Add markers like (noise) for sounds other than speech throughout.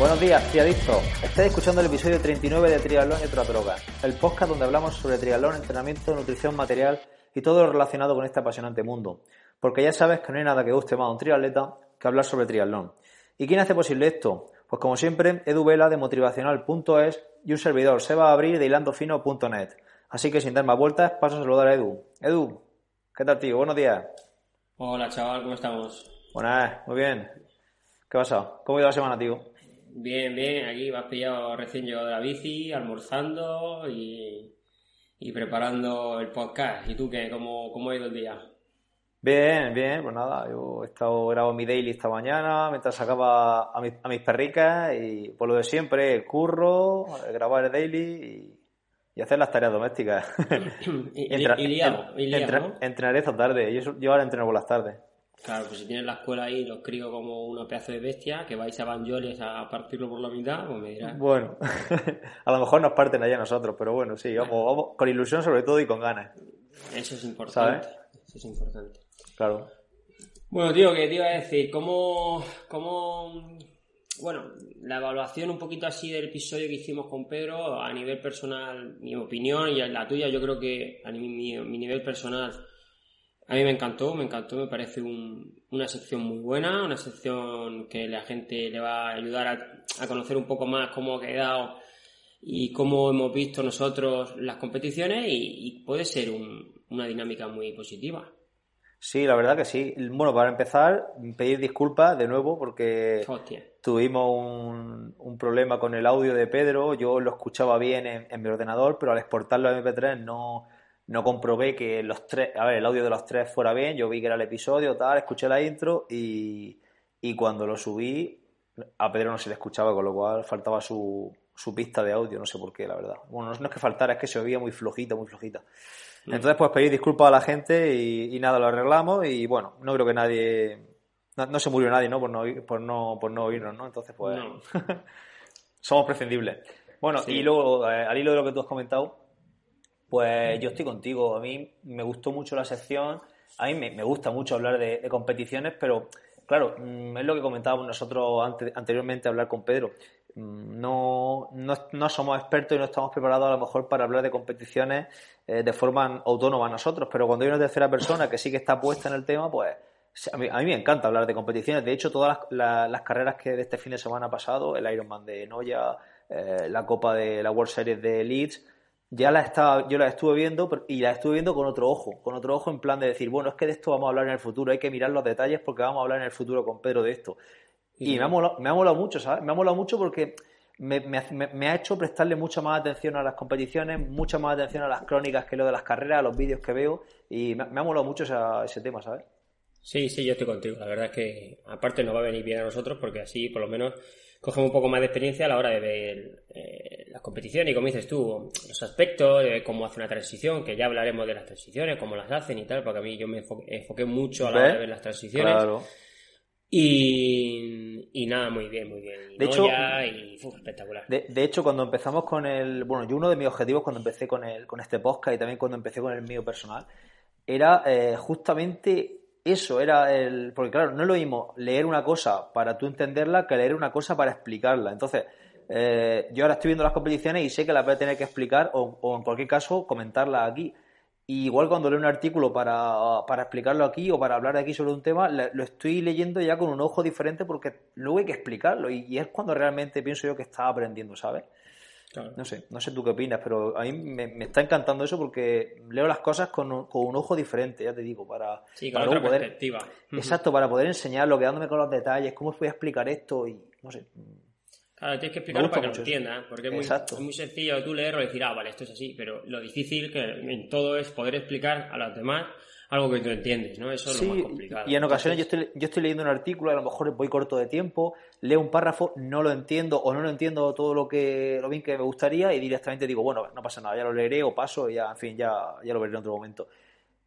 Buenos días, triadictos. Estáis escuchando el episodio 39 de Triatlón y otras drogas, el podcast donde hablamos sobre triatlón, entrenamiento, nutrición, material y todo lo relacionado con este apasionante mundo. Porque ya sabes que no hay nada que guste más a un triatleta que hablar sobre triatlón. ¿Y quién hace posible esto? Pues como siempre, Edu Vela de motivacional.es y un servidor, se va a abrir de hilandofino.net. Así que sin dar más vueltas, paso a saludar a Edu. Edu, ¿qué tal tío? Buenos días. Hola chaval, ¿cómo estamos? Buenas, muy bien. ¿Qué pasa? ¿Cómo ha ido la semana, tío? Bien, bien, aquí me has pillado recién llegado de la bici, almorzando y, preparando el podcast. ¿Y tú qué? ¿Cómo, cómo ha ido el día? Bien, bien, pues nada, yo he estado grabando mi daily esta mañana mientras sacaba a, a mis perricas y por lo de siempre, el curro, grabar el daily y, hacer las tareas domésticas. (coughs) y, liado, y (laughs) Entrenaré esta tarde, yo, yo ahora entreno por las tardes. Claro, pues si tienes la escuela ahí y los crío como una pedazo de bestia, que vais a Banjoles a partirlo por la mitad, pues me dirás. Bueno, (laughs) a lo mejor nos parten allá nosotros, pero bueno, sí, vamos, vamos con ilusión sobre todo y con ganas. Eso es importante. Eso es importante. Claro. Bueno, tío, que te iba a decir, ¿cómo, cómo, bueno, la evaluación un poquito así del episodio que hicimos con Pedro, a nivel personal, mi opinión y la tuya, yo creo que a mi, mi nivel personal a mí me encantó, me encantó, me parece una sección muy buena, una sección que la gente le va a ayudar a, conocer un poco más cómo ha quedado y cómo hemos visto nosotros las competiciones y, puede ser una dinámica muy positiva. Sí, la verdad que sí. Bueno, para empezar, pedir disculpas de nuevo porque tuvimos un, problema con el audio de Pedro. Yo lo escuchaba bien en, en mi ordenador, pero al exportarlo a MP3 no, no comprobé que los tres, a ver, el audio de los tres fuera bien, yo vi que era el episodio, tal, escuché la intro y, cuando lo subí a Pedro no se le escuchaba, con lo cual faltaba su, su pista de audio, no sé por qué, la verdad. Bueno, no es que faltara, es que se oía muy flojita, muy flojita. Mm. Entonces, pues pedir disculpas a la gente y, nada, lo arreglamos y bueno, no creo que nadie, no, se murió nadie, ¿no? Por no, por no, por no oírnos, ¿no? Entonces, pues, (laughs) somos prescindibles. Bueno, y luego, eh, al hilo de lo que tú has comentado, pues yo estoy contigo. A mí me gustó mucho la sección. A mí me, gusta mucho hablar de, competiciones, pero claro, mm, es lo que comentábamos nosotros anteriormente hablar con Pedro. Mm, no, no, somos expertos y no estamos preparados a lo mejor para hablar de competiciones eh, de forma autónoma nosotros, pero cuando hay una tercera persona que sí que está puesta en el tema, pues a mí, me encanta hablar de competiciones. De hecho, todas las, carreras que de este fin de semana pasado, el Ironman de Noya, eh, la Copa de la World Series de Leeds, ya la estaba, yo la estuve viendo y la estuve viendo con otro ojo, con otro ojo en plan de decir, bueno, es que de esto vamos a hablar en el futuro, hay que mirar los detalles porque vamos a hablar en el futuro con Pedro de esto. Y me ha, molado, me ha molado mucho, ¿sabes? Me ha molado mucho porque me, me, ha hecho prestarle mucha más atención a las competiciones, mucha más atención a las crónicas que leo de las carreras, a los vídeos que veo y me, ha molado mucho ese tema, ¿sabes? Sí, sí, yo estoy contigo. La verdad es que aparte nos va a venir bien a nosotros porque así por lo menos cogemos un poco más de experiencia a la hora de ver eh, las competiciones y como dices tú, los aspectos, de cómo hace una transición, que ya hablaremos de las transiciones, cómo las hacen y tal, porque a mí yo me enfoqué, mucho a la hora de ver las transiciones. Claro. Y, nada, muy bien, muy bien. de hecho, y, espectacular. De, hecho, cuando empezamos con el. Bueno, yo uno de mis objetivos cuando empecé con, el, con este podcast y también cuando empecé con el mío personal era eh, justamente eso era el. Porque claro, no es lo mismo leer una cosa para tú entenderla que leer una cosa para explicarla. Entonces, eh, yo ahora estoy viendo las competiciones y sé que las voy a tener que explicar o, en cualquier caso comentarla aquí. igual cuando leo un artículo para, para, explicarlo aquí o para hablar aquí sobre un tema, lo estoy leyendo ya con un ojo diferente porque luego hay que explicarlo y, y es cuando realmente pienso yo que estaba aprendiendo, ¿sabes? No sé, no sé tú qué opinas, pero a mí me, está encantando eso porque leo las cosas con, un ojo diferente, ya te digo, para, sí, con otra perspectiva. Exacto, para poder enseñarlo, quedándome con los detalles, cómo os voy a explicar esto y no sé. Claro, tienes que explicarlo para que lo entiendan, porque es muy, es muy, sencillo tú leerlo y decir, ah, vale, esto es así, pero lo difícil que en todo es poder explicar a los demás algo que tú entiendes, ¿no? Eso es lo más complicado. Y en ocasiones yo, estoy, yo estoy leyendo un artículo, a lo mejor voy corto de tiempo, leo un párrafo, no lo entiendo o no lo entiendo todo lo que lo bien que me gustaría y directamente digo, bueno, no pasa nada, ya lo leeré o paso y ya, en fin, ya, ya lo veré en otro momento.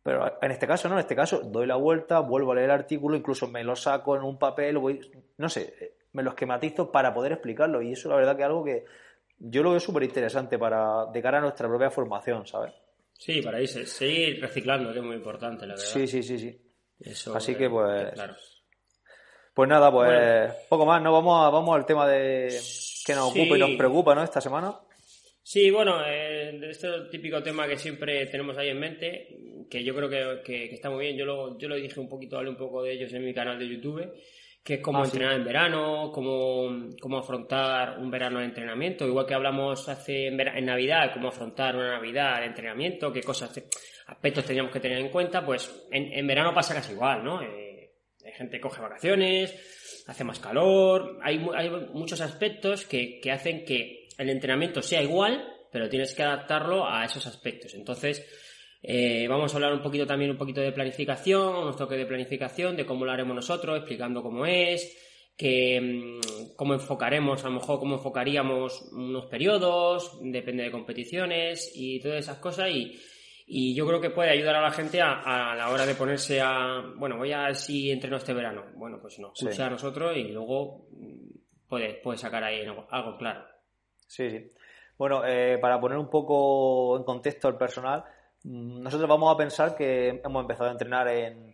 Pero en este caso, no, en este caso doy la vuelta, vuelvo a leer el artículo, incluso me lo saco en un papel, voy, no sé, me lo esquematizo para poder explicarlo. Y eso la verdad que es algo que yo lo veo súper interesante para de cara a nuestra propia formación, ¿sabes? Sí, para ir, seguir reciclando, que es muy importante, la verdad. Sí, sí, sí, sí. Así que pues... Claro. Pues nada, pues poco más, ¿no? Vamos, vamos al tema de que nos ocupa y nos preocupa, ¿no? Esta semana. Sí, bueno, eh, este típico tema que siempre tenemos ahí en mente, que yo creo que, está muy bien. Yo lo, yo lo dije un poquito, hablé un poco de ellos en mi canal de YouTube, que es cómo ah, entrenar en verano, cómo, cómo afrontar un verano de entrenamiento, igual que hablamos hace en, Navidad, cómo afrontar una Navidad de entrenamiento, qué cosas, aspectos teníamos que tener en cuenta, pues en, verano pasa casi igual, ¿no? Eh, hay gente que coge vacaciones, hace más calor, hay, hay muchos aspectos que, que hacen que el entrenamiento sea igual, pero tienes que adaptarlo a esos aspectos. Entonces, eh, vamos a hablar un poquito también un poquito de planificación, unos toques de planificación, de cómo lo haremos nosotros, explicando cómo es, que mm, cómo enfocaremos, a lo mejor cómo enfocaríamos unos periodos, depende de competiciones y todas esas cosas y, yo creo que puede ayudar a la gente a, la hora de ponerse a, bueno, voy a ver si entreno este verano. Bueno, pues no, escucha a nosotros y luego mm, puede, puede sacar ahí algo claro. Sí, sí. Bueno, eh, para poner un poco en contexto el personal, nosotros vamos a pensar que hemos empezado a entrenar en,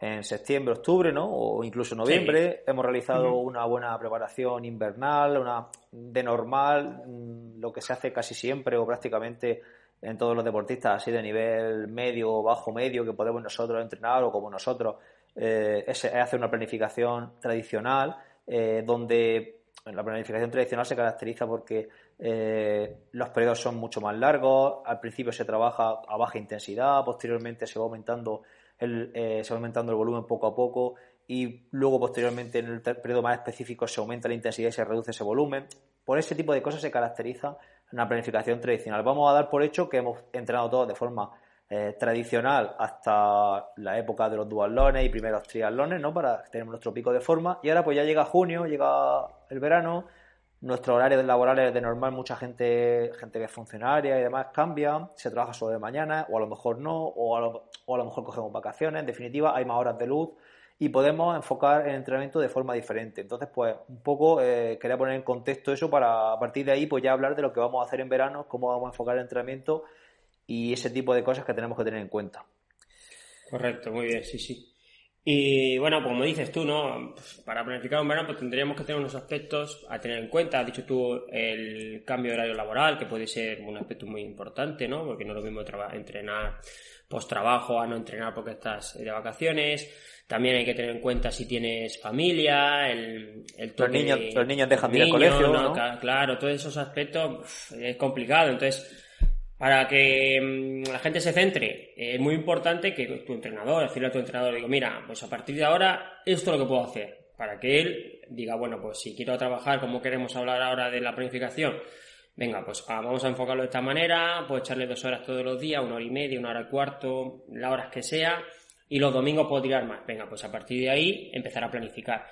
en septiembre, octubre, ¿no? O incluso noviembre. Hemos realizado una buena preparación invernal, una de normal, mm, lo que se hace casi siempre o prácticamente en todos los deportistas, así de nivel medio o bajo medio, que podemos nosotros entrenar o como nosotros, eh, es, hacer una planificación tradicional, eh, donde la planificación tradicional se caracteriza porque eh, los periodos son mucho más largos, al principio se trabaja a baja intensidad, posteriormente se va aumentando el, eh, se aumentando el volumen poco a poco y luego posteriormente en el periodo más específico se aumenta la intensidad y se reduce ese volumen. Por ese tipo de cosas se caracteriza una planificación tradicional. Vamos a dar por hecho que hemos entrenado todos de forma eh, tradicional hasta la época de los dualones y primeros triatlones, ¿no? Para tener nuestro pico de forma. Y ahora pues ya llega junio, llega el verano, nuestro horario laboral de normal, mucha gente, gente que es funcionaria y demás cambia, se trabaja solo de mañana, o a lo mejor no, o a lo, a lo mejor cogemos vacaciones, en definitiva hay más horas de luz y podemos enfocar el entrenamiento de forma diferente. Entonces, pues un poco eh, quería poner en contexto eso para a partir de ahí pues ya hablar de lo que vamos a hacer en verano, cómo vamos a enfocar el entrenamiento y ese tipo de cosas que tenemos que tener en cuenta. Correcto, muy bien, sí, sí. Y bueno, como dices tú, ¿no? Pues, para planificar un verano, pues tendríamos que tener unos aspectos a tener en cuenta. Has dicho tú el cambio de horario laboral, que puede ser un aspecto muy importante, ¿no? Porque no es lo mismo entrenar post trabajo a no entrenar porque estás de vacaciones. También hay que tener en cuenta si tienes familia, el, el los, niños, los niños dejan de ir al colegio, ¿no? Claro, todos esos aspectos es complicado. Entonces, para que mm, la gente se centre, es muy importante que tu entrenador, decirle a tu entrenador, digo, mira, pues a partir de ahora esto es lo que puedo hacer, para que él diga, bueno, pues si quiero trabajar como queremos hablar ahora de la planificación, venga, pues ah, vamos a enfocarlo de esta manera, puedo echarle dos horas todos los días, una hora y media, una hora y cuarto, las horas que sea, y los domingos puedo tirar más, venga, pues a partir de ahí empezar a planificar.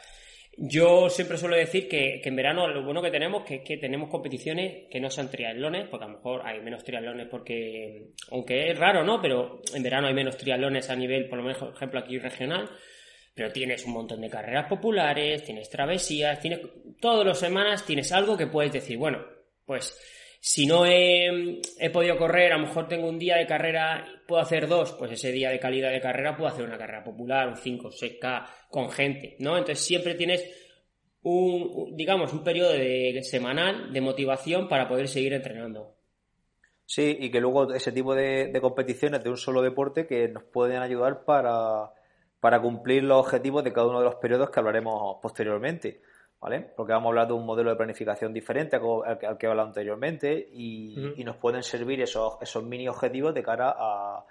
Yo siempre suelo decir que, en verano lo bueno que tenemos que es que tenemos competiciones que no son triatlones, porque a lo mejor hay menos triatlones porque, aunque es raro, ¿no? Pero en verano hay menos triatlones a nivel, por lo menos, ejemplo, aquí regional. Pero tienes un montón de carreras populares, tienes travesías, tienes, todas las semanas tienes algo que puedes decir, bueno, pues si no he, podido correr, a lo mejor tengo un día de carrera, puedo hacer dos, pues ese día de calidad de carrera puedo hacer una carrera popular, un 5, 6K con gente, ¿no? Entonces siempre tienes un, digamos, un periodo de, semanal de motivación para poder seguir entrenando. Sí, y que luego ese tipo de, competiciones de un solo deporte que nos pueden ayudar para, para cumplir los objetivos de cada uno de los periodos que hablaremos posteriormente. ¿Vale? Porque vamos a hablar de un modelo de planificación diferente al, que he hablado anteriormente y, nos pueden servir esos, esos mini objetivos de cara a,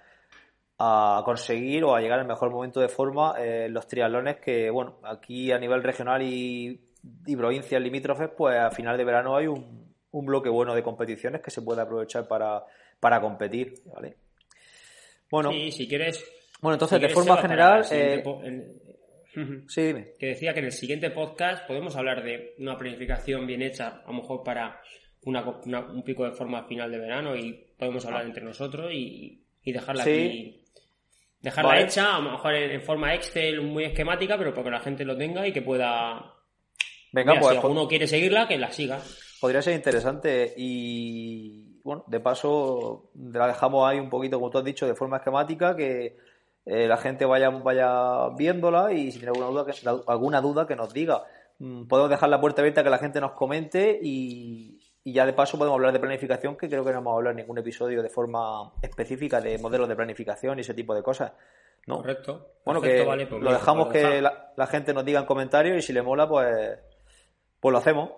a conseguir o a llegar al mejor momento de forma eh, los triatlones que, bueno, aquí a nivel regional y y provincias limítrofes, pues a final de verano hay un, un bloque bueno de competiciones que se puede aprovechar para, para competir, ¿vale? Bueno, sí, si quieres. Bueno, entonces, de forma general. Eh, sí, dime. Que decía que en el siguiente podcast podemos hablar de una planificación bien hecha, a lo mejor para una, un pico de forma final de verano y podemos hablar entre nosotros y, dejarla aquí. Dejarla hecha, a lo mejor en, forma Excel muy esquemática, pero para que la gente lo tenga y que pueda. Venga, pues. Si alguno quiere seguirla, que la siga. Podría ser interesante y bueno, de paso la dejamos ahí un poquito, como tú has dicho, de forma esquemática, que eh, la gente vaya, vaya viéndola y si tiene alguna duda, que, alguna duda que nos diga. Mm, podemos dejar la puerta abierta que la gente nos comente y, ya de paso podemos hablar de planificación, que creo que no hemos hablado en ningún episodio de forma específica de modelos de planificación y ese tipo de cosas. ¿no? Correcto. Bueno, que pues lo dejamos que la, gente nos diga en comentarios y si le mola, pues, pues lo hacemos.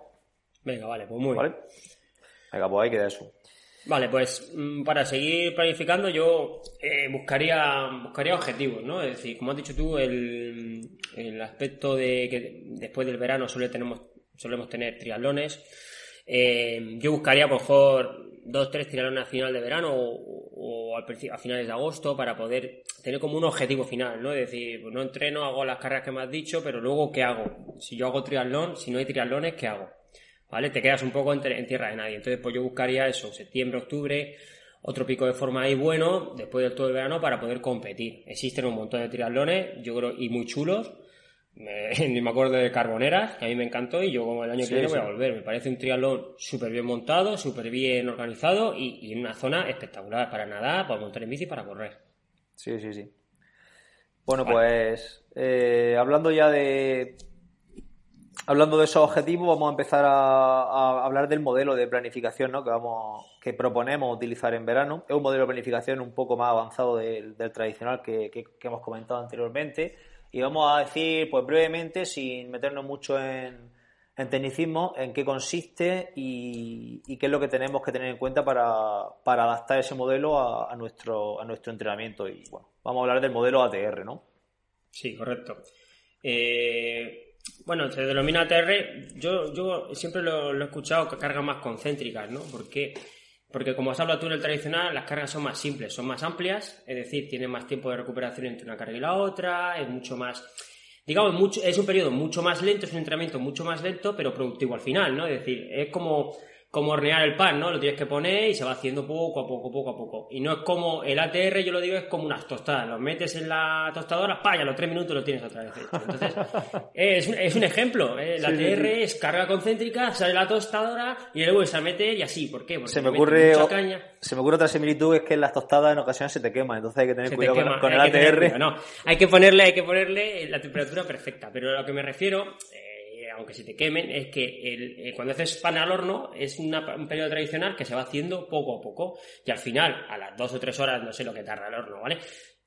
Venga, vale, pues muy bien. Venga, pues ahí queda eso. Vale, pues mm, para seguir planificando yo eh, buscaría, buscaría objetivos, ¿no? Es decir, como has dicho tú, el, aspecto de que después del verano suele tenemos, solemos tener triatlones. Eh, yo buscaría, por mejor, dos, tres triatlones a final de verano o, a, finales de agosto para poder tener como un objetivo final, ¿no? Es decir, pues no entreno, hago las carreras que me has dicho, pero luego, ¿qué hago? Si yo hago triatlón, si no hay triatlones, ¿qué hago? ¿Vale? Te quedas un poco en, tierra de nadie. Entonces, pues yo buscaría eso, septiembre, octubre, otro pico de forma ahí bueno, después del todo el verano, para poder competir. Existen un montón de triatlones, yo creo, y muy chulos. (laughs) ni me acuerdo de Carboneras, que a mí me encantó, y yo como el año que viene voy a volver. Me parece un triatlón súper bien montado, súper bien organizado y, en una zona espectacular para nadar, para montar en bici y para correr. Sí, sí, sí. Bueno, pues eh, hablando ya de, hablando de esos objetivos, vamos a empezar a, hablar del modelo de planificación ¿no? que, vamos, que proponemos utilizar en verano. Es un modelo de planificación un poco más avanzado del, tradicional que, hemos comentado anteriormente. Y vamos a decir, pues brevemente, sin meternos mucho en, tecnicismo, en qué consiste y, qué es lo que tenemos que tener en cuenta para, adaptar ese modelo a, nuestro, a nuestro entrenamiento. Y bueno, vamos a hablar del modelo ATR, ¿no? Sí, correcto. Eh, bueno, se denomina ATR, yo, yo siempre lo, he escuchado que cargas más concéntricas, ¿no? Porque, porque como has hablado tú en el tradicional, las cargas son más simples, son más amplias, es decir, tiene más tiempo de recuperación entre una carga y la otra, es mucho más, digamos, mucho, es un periodo mucho más lento, es un entrenamiento mucho más lento, pero productivo al final, ¿no? Es decir, es como como hornear el pan, ¿no? Lo tienes que poner y se va haciendo poco a poco, poco a poco. Y no es como el ATR, yo lo digo, es como unas tostadas. Los metes en la tostadora, pa, a los tres minutos lo tienes otra vez hecho. Entonces, (laughs) es, es un ejemplo. ¿eh? El ATR es carga concéntrica, sale la tostadora y luego se mete y así. ¿Por qué? Porque se me ocurre, se me ocurre otra similitud, es que las tostadas en ocasiones se te queman, entonces hay que tener cuidado con, el ATR. no, hay que ponerle, hay que ponerle la temperatura perfecta. Pero a lo que me refiero... Eh, aunque se te quemen, es que eh, cuando haces pan al horno es un periodo tradicional que se va haciendo poco a poco y al final, a las dos o tres horas, no sé lo que tarda el horno, ¿vale?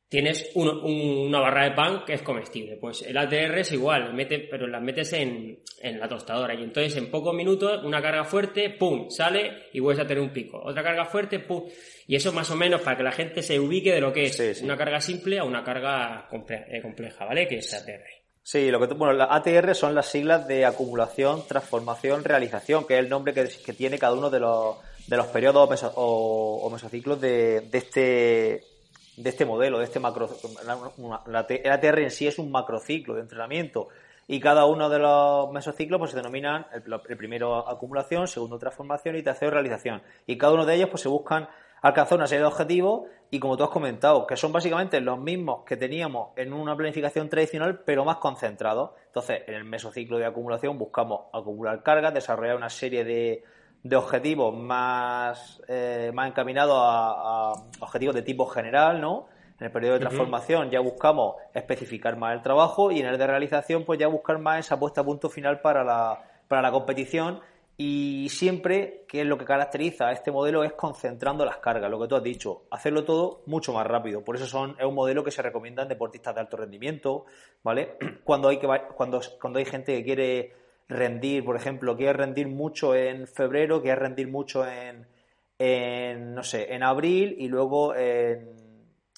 Tienes una barra de pan que es comestible. Pues el ATR es igual, mete, pero las metes en, la tostadora y entonces en pocos minutos una carga fuerte, ¡pum!, sale y vuelves a tener un pico. Otra carga fuerte, ¡pum! Y eso más o menos para que la gente se ubique de lo que es una carga simple a una carga eh, compleja, ¿vale? Que es ATR. Sí, lo que bueno, las ATR son las siglas de acumulación, transformación, realización, que es el nombre que, tiene cada uno de los, de los periodos o, mesociclos de, este de este modelo, de este macro. La, el ATR en sí es un macrociclo de entrenamiento y cada uno de los mesociclos pues se denominan el, el primero acumulación, segundo transformación y tercero realización. Y cada uno de ellos pues se buscan alcanzar una serie de objetivos y como tú has comentado, que son básicamente los mismos que teníamos en una planificación tradicional, pero más concentrados. Entonces, en el mesociclo de acumulación buscamos acumular cargas, desarrollar una serie de, objetivos más, eh, más encaminados a, objetivos de tipo general, ¿no? En el periodo de transformación ya buscamos especificar más el trabajo y en el de realización pues ya buscar más esa puesta a punto final para la, para la competición y siempre, que es lo que caracteriza a este modelo, es concentrando las cargas, lo que tú has dicho, hacerlo todo mucho más rápido. Por eso son, es un modelo que se recomienda en deportistas de alto rendimiento, ¿vale? (clears throat) Cuando hay, que, cuando, cuando hay gente que quiere rendir, por ejemplo, quiere rendir mucho en febrero, quiere rendir mucho en, en no sé, en abril y luego en,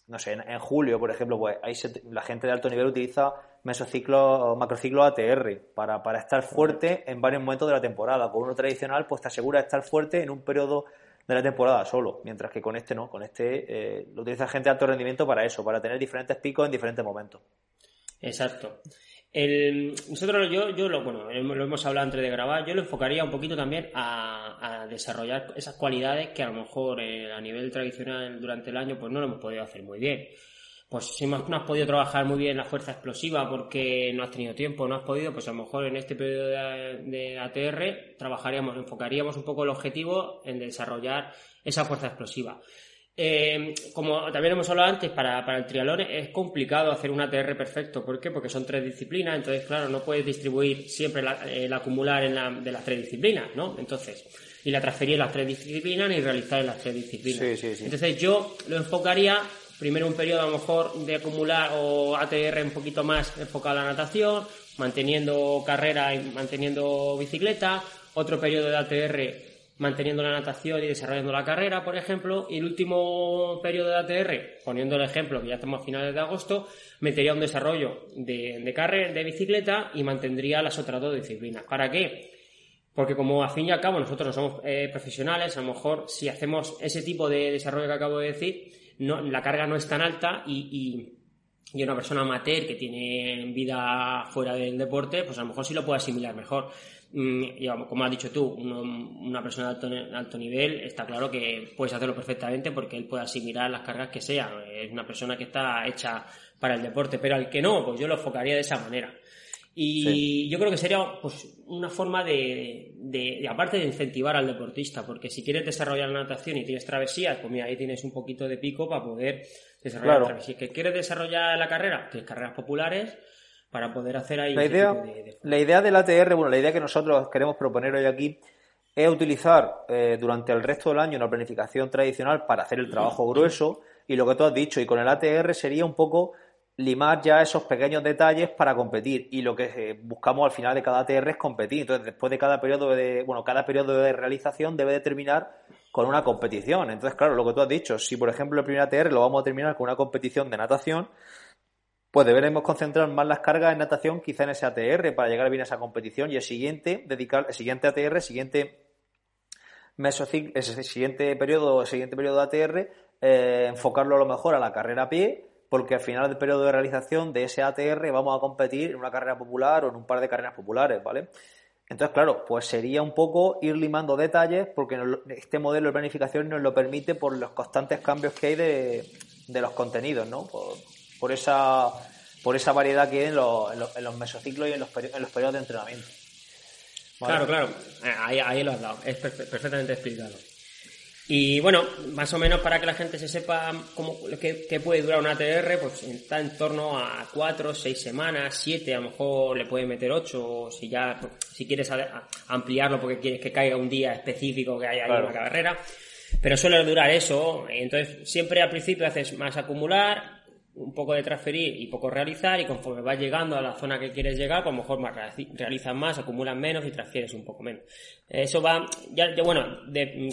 no sé, en, julio, por ejemplo, pues ahí la gente de alto nivel utiliza mesociclo, macrociclo ATR para, para estar fuerte en varios momentos de la temporada. Con uno tradicional, pues te asegura estar fuerte en un periodo de la temporada solo, mientras que con este no, con este eh, lo utiliza gente de alto rendimiento para eso, para tener diferentes picos en diferentes momentos. Exacto. nosotros, yo, yo lo, bueno, lo hemos hablado antes de grabar, yo lo enfocaría un poquito también a, desarrollar esas cualidades que a lo mejor eh, a nivel tradicional durante el año pues no lo hemos podido hacer muy bien pues si no has podido trabajar muy bien la fuerza explosiva porque no has tenido tiempo, no has podido, pues a lo mejor en este periodo de, ATR trabajaríamos, enfocaríamos un poco el objetivo en desarrollar esa fuerza explosiva. Eh, como también hemos hablado antes, para, el triatlón es complicado hacer un ATR perfecto. ¿Por qué? Porque son tres disciplinas, entonces, claro, no puedes distribuir siempre el acumular en la, de las tres disciplinas, ¿no? Entonces, y la transferir en las tres disciplinas ni realizar en las tres disciplinas. Sí, sí, sí. Entonces, yo lo enfocaría primero un periodo a lo mejor de acumular o ATR un poquito más enfocado a la natación, manteniendo carrera y manteniendo bicicleta, otro periodo de ATR manteniendo la natación y desarrollando la carrera, por ejemplo, y el último periodo de ATR, poniendo el ejemplo que ya estamos a finales de agosto, metería un desarrollo de, carrera, de bicicleta y mantendría las otras dos disciplinas. ¿Para qué? Porque como a fin y al cabo nosotros no somos eh, profesionales, a lo mejor si hacemos ese tipo de desarrollo que acabo de decir, no, la carga no es tan alta y, una persona amateur que tiene vida fuera del deporte, pues a lo mejor sí lo puede asimilar mejor. Mm, y como has dicho tú, una persona de alto, nivel está claro que puedes hacerlo perfectamente porque él puede asimilar las cargas que sean. Es una persona que está hecha para el deporte, pero al que no, pues yo lo enfocaría de esa manera. Y yo creo que sería pues, una forma de, de, aparte de incentivar al deportista, porque si quieres desarrollar la natación y tienes travesías, pues mira, ahí tienes un poquito de pico para poder desarrollar la travesía. ¿Que quieres desarrollar la carrera? Tienes carreras populares para poder hacer ahí... La idea, de, la idea del ATR, bueno, la idea que nosotros queremos proponer hoy aquí es utilizar eh, durante el resto del año una planificación tradicional para hacer el trabajo grueso y lo que tú has dicho, y con el ATR sería un poco limar ya esos pequeños detalles para competir y lo que eh, buscamos al final de cada ATR es competir. Entonces, después de cada periodo de, bueno, cada periodo de realización debe de terminar con una competición. Entonces, claro, lo que tú has dicho, si por ejemplo el primer ATR lo vamos a terminar con una competición de natación, pues deberemos concentrar más las cargas en natación quizá en ese ATR para llegar bien a esa competición y el siguiente, dedicar el siguiente ATR, el siguiente mesociclo, ese siguiente periodo, el siguiente periodo de ATR, eh, enfocarlo a lo mejor a la carrera a pie porque al final del periodo de realización de ese ATR vamos a competir en una carrera popular o en un par de carreras populares, ¿vale? Entonces, claro, pues sería un poco ir limando detalles porque este modelo de planificación nos lo permite por los constantes cambios que hay de, los contenidos, ¿no? Por, esa, por esa variedad que hay en los, en mesociclos y en los, periodos de entrenamiento. Claro, claro, ahí, ahí lo has dado, es perfectamente explicado. Y bueno, más o menos para que la gente se sepa cómo, qué, puede durar un ATR, pues está en torno a 4, 6 semanas, 7, a lo mejor le puede meter 8, si ya, si quieres ampliarlo porque quieres que caiga un día específico que haya una carrera. Pero suele durar eso, entonces siempre al principio haces más acumular, un poco de transferir y poco realizar y conforme vas llegando a la zona que quieres llegar, pues a lo mejor más, realizas más, acumulas menos y transfieres un poco menos. Eso va, ya, bueno,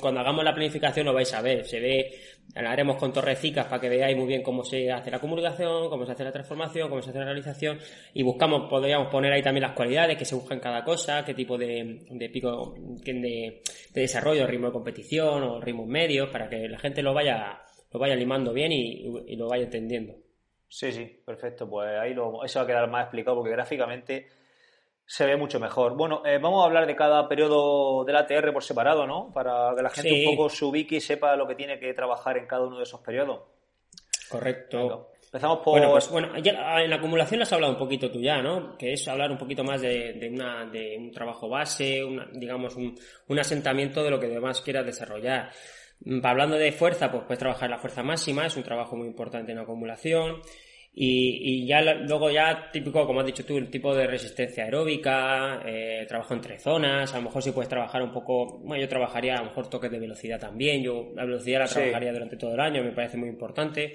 cuando hagamos la planificación lo vais a ver, se ve, haremos con torrecicas para que veáis muy bien cómo se hace la comunicación, cómo se hace la transformación, cómo se hace la realización y buscamos, podríamos poner ahí también las cualidades que se buscan cada cosa, qué tipo de, de pico de, de desarrollo, ritmo de competición o ritmos medios para que la gente lo vaya, lo vaya limando bien y lo vaya entendiendo. Sí, sí, perfecto. Pues ahí lo, eso va a quedar más explicado porque gráficamente se ve mucho mejor. Bueno, eh, vamos a hablar de cada periodo del ATR por separado, ¿no? Para que la gente un poco se ubique y sepa lo que tiene que trabajar en cada uno de esos periodos. Correcto. empezamos por... Bueno, pues bueno, en la acumulación has hablado un poquito tú ya, ¿no? Que es hablar un poquito más de, una, de un trabajo base, digamos, un, un asentamiento de lo que demás quieras desarrollar. Mm, hablando de fuerza, pues puedes trabajar la fuerza máxima, es un trabajo muy importante en acumulación. Y, ya luego ya típico, como has dicho tú, el tipo de resistencia aeróbica, eh, trabajo entre zonas, a lo mejor si puedes trabajar un poco, bueno, yo trabajaría a lo mejor toques de velocidad también, yo la velocidad la trabajaría durante todo el año, me parece muy importante.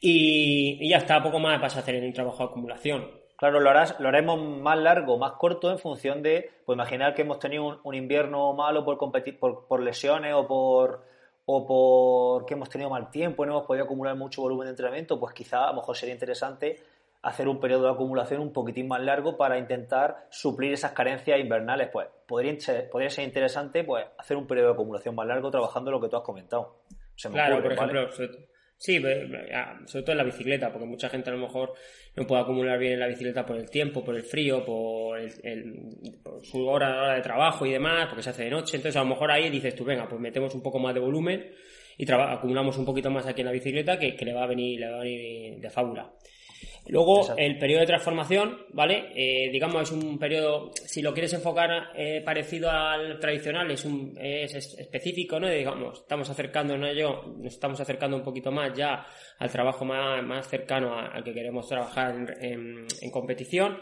Y, ya está, poco más vas a hacer en un trabajo de acumulación. Claro, lo, harás, lo haremos más largo, más corto en función de, pues imaginar que hemos tenido un, invierno malo por, competir, por lesiones o por o porque hemos tenido mal tiempo, no hemos podido acumular mucho volumen de entrenamiento, pues quizá a lo mejor sería interesante hacer un periodo de acumulación un poquitín más largo para intentar suplir esas carencias invernales. Pues podría ser, podría ser interesante pues hacer un periodo de acumulación más largo trabajando lo que tú has comentado. claro, por ejemplo, sí, sobre todo en la bicicleta, porque mucha gente a lo mejor no puede acumular bien en la bicicleta por el tiempo, por el frío, por, su hora, hora de trabajo y demás, porque se hace de noche. Entonces, a lo mejor ahí dices tú, venga, pues metemos un poco más de volumen y acumulamos un poquito más aquí en la bicicleta que, le va a venir, le va a venir de fábula. Luego, el periodo de transformación, ¿vale? Eh, digamos, es un periodo, si lo quieres enfocar eh, parecido al tradicional, es, un, es, específico, ¿no? Digamos, estamos acercándonos yo, nos estamos acercando un poquito más ya al trabajo más, más cercano al que queremos trabajar en, competición.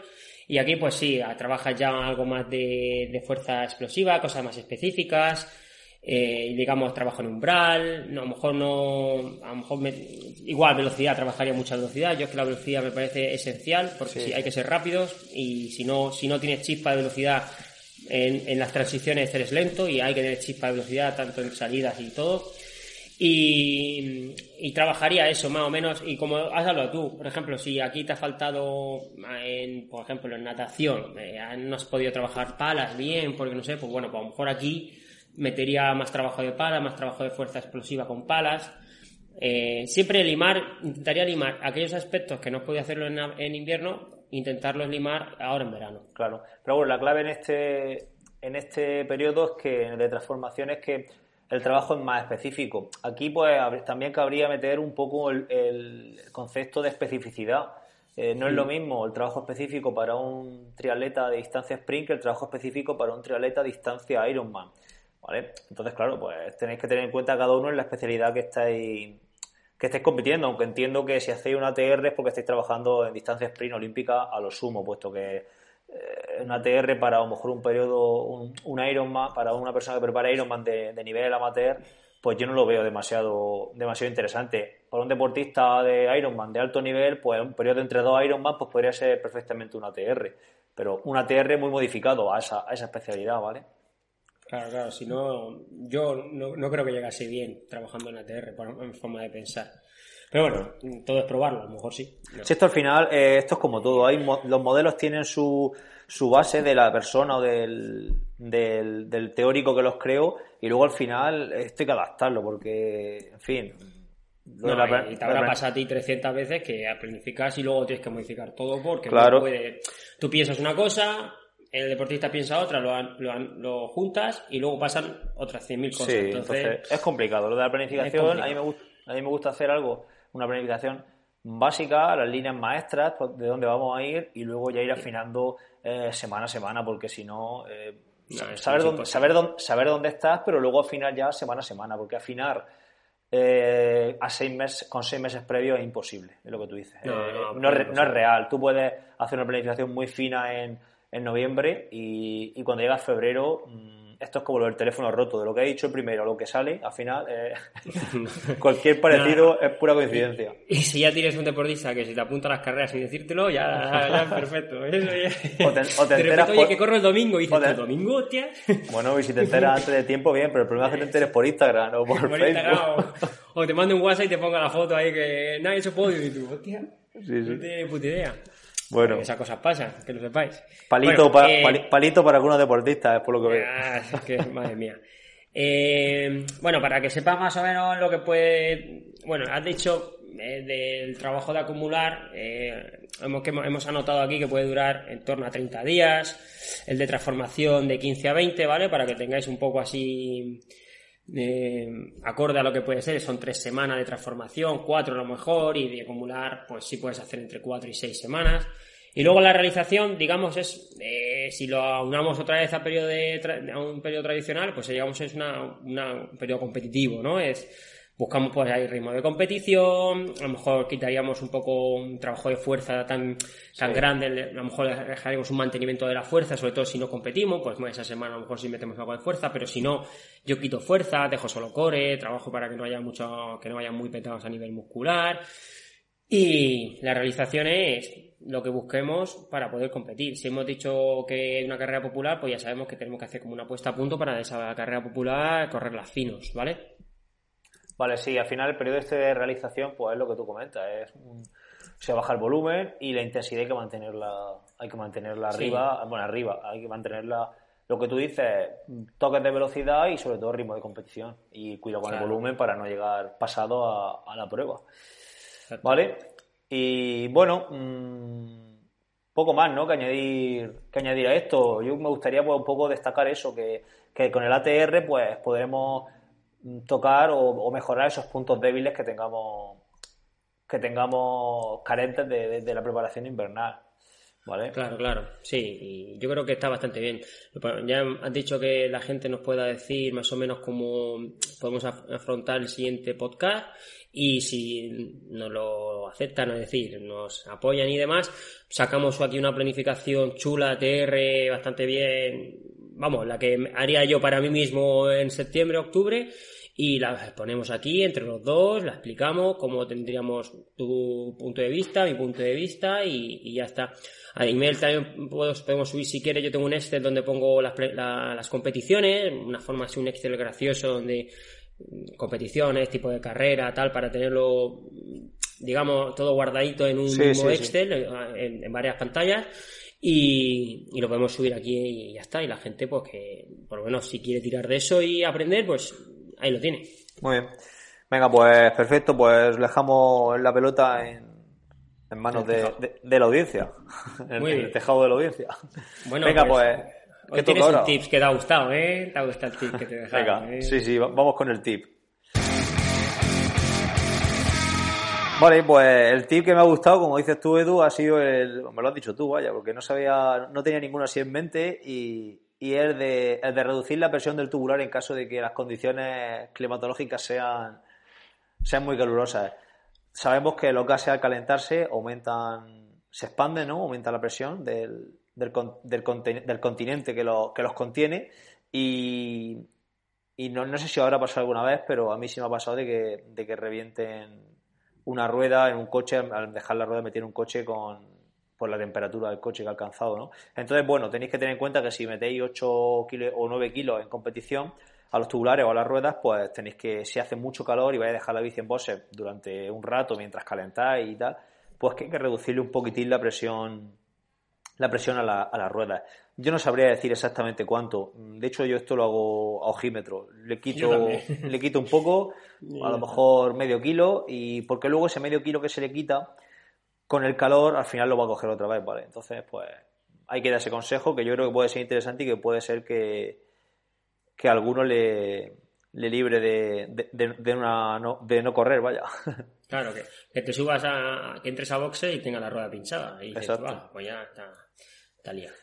Y aquí, pues sí, trabajas ya algo más de, de fuerza explosiva, cosas más específicas, eh, digamos, trabajo en umbral, no, a lo mejor no, a lo mejor igual velocidad, trabajaría mucha velocidad, yo es que la velocidad me parece esencial, porque si hay que ser rápidos y si no, si no tienes chispa de velocidad en, en las transiciones eres lento y hay que tener chispa de velocidad tanto en salidas y todo. Y, y, trabajaría eso más o menos. Y como has hablado tú por ejemplo si aquí te ha faltado en por ejemplo en natación eh, no has podido trabajar palas bien porque no sé pues bueno pues a lo mejor aquí metería más trabajo de pala, más trabajo de fuerza explosiva con palas. Eh, siempre limar, intentaría limar aquellos aspectos que no podía hacerlo en, invierno, intentarlos limar ahora en verano. Claro, pero bueno, la clave en este, en este periodo es que de transformación es que el trabajo es más específico. Aquí pues también cabría meter un poco el, concepto de especificidad. Eh, no es lo mismo el trabajo específico para un triatleta de distancia sprint que el trabajo específico para un triatleta de distancia Ironman. ¿Vale? Entonces, claro, pues tenéis que tener en cuenta cada uno en la especialidad que estáis que estéis compitiendo, aunque entiendo que si hacéis una ATR es porque estáis trabajando en distancia sprint olímpica a lo sumo, puesto que eh, una ATR para a lo mejor un periodo, un, Ironman, para una persona que prepara Ironman de, de nivel amateur, pues yo no lo veo demasiado, demasiado interesante. Para un deportista de Ironman de alto nivel, pues un periodo entre dos Ironman, pues podría ser perfectamente una ATR, pero un ATR muy modificado a esa, a esa especialidad, ¿vale? Claro, claro, si no, yo no, creo que llegase bien trabajando en ATR en forma de pensar. Pero bueno, todo es probarlo, a lo mejor sí. Si esto al final, eh, esto es como todo, hay los modelos tienen su, su base de la persona o del, del, teórico que los creó y luego al final esto hay que adaptarlo porque, en fin... y te habrá pasado a ti 300 veces que planificas y luego tienes que modificar todo porque claro. puede... tú piensas una cosa, el deportista piensa otra, lo, lo, lo juntas y luego pasan otras 100.000 cosas. entonces, es complicado. Lo de la planificación, a mí, me gusta, a mí me gusta hacer algo, una planificación básica, las líneas maestras, de dónde vamos a ir y luego ya ir afinando eh, semana a semana, porque si no, eh, saber, dónde, saber, dónde, saber dónde estás, pero luego afinar ya semana a semana, porque afinar eh, a seis meses, con seis meses previos es imposible, es lo que tú dices. no, no, es, real. Tú puedes hacer una planificación muy fina en en noviembre y, y cuando llega febrero mm, esto es como lo del teléfono roto, de lo que he dicho primero, lo que sale, al final eh, (laughs) cualquier (laughs) parecido es pura coincidencia. Y, si ya tienes un deportista que si te apunta a las carreras sin decírtelo, ya, ya es perfecto. (laughs) Eso ya... O te, o te enteras oye, que corro el domingo y dices, ¿el domingo, hostia? Bueno, y si te enteras antes de tiempo, bien, pero el problema es que te enteres por Instagram o por, Facebook. o, te mando un WhatsApp y te ponga la foto ahí que nadie hecho podio y tú, hostia, sí, sí. no tienes puta idea. Bueno. Esas cosas pasan, que lo sepáis. Palito, para, eh, palito para algunos deportistas, es por lo que veo. Ah, es que, madre mía. Eh, bueno, para que sepas más o menos lo que puede. Bueno, has dicho eh, del trabajo de acumular, hemos, hemos anotado aquí que puede durar en torno a 30 días, el de transformación de 15 a 20, ¿vale? Para que tengáis un poco así eh, acorde a lo que puede ser, son tres semanas de transformación, cuatro a lo mejor, y de acumular, pues sí puedes hacer entre cuatro y seis semanas. Y luego la realización, digamos, es, eh, si lo aunamos otra vez a, periodo de a un periodo tradicional, pues digamos es una, un periodo competitivo, ¿no? Es buscamos pues ahí ritmo de competición, a lo mejor quitaríamos un poco un trabajo de fuerza tan, tan grande, a lo mejor dejaríamos un mantenimiento de la fuerza, sobre todo si no competimos, pues esa semana a lo mejor sí metemos algo de fuerza, pero si no, yo quito fuerza, dejo solo core, trabajo para que no haya mucho, que no vayan muy petados a nivel muscular. Y la realización es lo que busquemos para poder competir. Si hemos dicho que es una carrera popular, pues ya sabemos que tenemos que hacer como una puesta a punto para esa carrera popular correr las finos, ¿vale? Vale, sí, al final el periodo este de realización, pues es lo que tú comentas, es se baja el volumen y la intensidad hay que mantenerla, hay que mantenerla arriba, bueno, arriba, hay que mantenerla, lo que tú dices, toques de velocidad y sobre todo ritmo de competición. Y cuidado con el volumen para no llegar pasado a, la prueba. ¿Vale? Y bueno, mm, poco más, ¿no? Que añadir, que añadir a esto. Yo me gustaría pues, un poco destacar eso, que, con el ATR pues podremos tocar o mejorar esos puntos débiles que tengamos que tengamos carentes de, la preparación invernal. ¿Vale? Claro, claro, sí, y yo creo que está bastante bien. Ya has dicho que la gente nos pueda decir más o menos cómo podemos afrontar el siguiente podcast y si nos lo aceptan, es decir, nos apoyan y demás, sacamos aquí una planificación chula, TR, bastante bien, vamos, la que haría yo para mí mismo en septiembre, octubre, y la ponemos aquí entre los dos, la explicamos, cómo tendríamos tu punto de vista, mi punto de vista y, ya está. A email también podemos subir si quieres, yo tengo un Excel donde pongo las, las competiciones, una forma así, un Excel gracioso donde mm, competiciones, tipo de carrera, tal, para tenerlo, digamos, todo guardadito en un mismo Excel, En, varias pantallas. Y, y, lo podemos subir aquí y ya está. Y la gente, pues que por lo menos si quiere tirar de eso y aprender, pues ahí lo tiene. Muy bien. Venga, pues perfecto, pues dejamos la pelota en, manos de, la audiencia, (laughs) en, el tejado de la audiencia. Bueno, Venga, pues... pues hoy tienes un tips que te ha gustado, ¿eh? Te ha gustado el tip que te he (laughs) dejado. Venga, ¿eh? sí, sí, vamos con el tip. Vale, pues el tip que me ha gustado, como dices tú, Edu, ha sido el. Me lo has dicho tú, vaya, porque no sabía, no tenía ninguno así en mente y, y es de, de reducir la presión del tubular en caso de que las condiciones climatológicas sean, sean muy calurosas. Sabemos que los gases al calentarse aumentan, se expanden, ¿no? Aumenta la presión del, del, del, continente que, que los contiene y, y no, no, sé si ahora ha pasado alguna vez, pero a mí sí me ha pasado de que, de que revienten una rueda en un coche, al dejar la rueda meter un coche con, por la temperatura del coche que ha alcanzado, ¿no? Entonces, bueno, tenéis que tener en cuenta que si metéis 8 kilos o 9 kilos en competición a los tubulares o a las ruedas, pues tenéis que, si hace mucho calor y vais a dejar la bici en bosses durante un rato mientras calentáis y tal, pues que hay que reducirle un poquitín la presión la presión a, la, a las ruedas. Yo no sabría decir exactamente cuánto. De hecho, yo esto lo hago a ojímetro. Le quito, le quito un poco, (laughs) a lo mejor medio kilo, y porque luego ese medio kilo que se le quita, con el calor al final lo va a coger otra vez, ¿vale? Entonces, pues hay que dar ese consejo que yo creo que puede ser interesante y que puede ser que, que a alguno le, le libre de, de, una, no, de no correr, vaya. (laughs) Claro, que, que, te subas a. que entres a boxe y tenga la rueda pinchada. Y dices, pues ya está, está liado.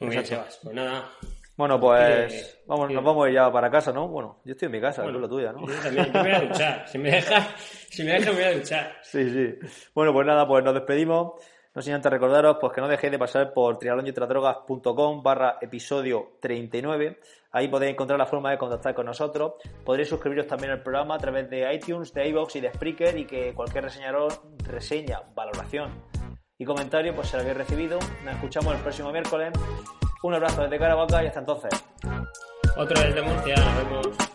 Muy bien, Sebas. Pues nada, bueno, pues vamos, nos vamos ya para casa, ¿no? Bueno, yo estoy en mi casa, bueno, es la tuya, ¿no? Yo también, me voy a duchar. Si me dejas, si me dejas, me voy a duchar. Sí, sí. Bueno, pues nada, pues nos despedimos. No sin antes recordaros pues que no dejéis de pasar por trialonyotradrogas.com barra episodio 39. Ahí podéis encontrar la forma de contactar con nosotros. Podréis suscribiros también al programa a través de iTunes, de iVoox y de Spreaker y que cualquier reseñador, reseña, valoración y comentario pues se lo habéis recibido. Nos escuchamos el próximo miércoles. Un abrazo desde Caravaca y hasta entonces. Otro desde Murcia, nos vemos.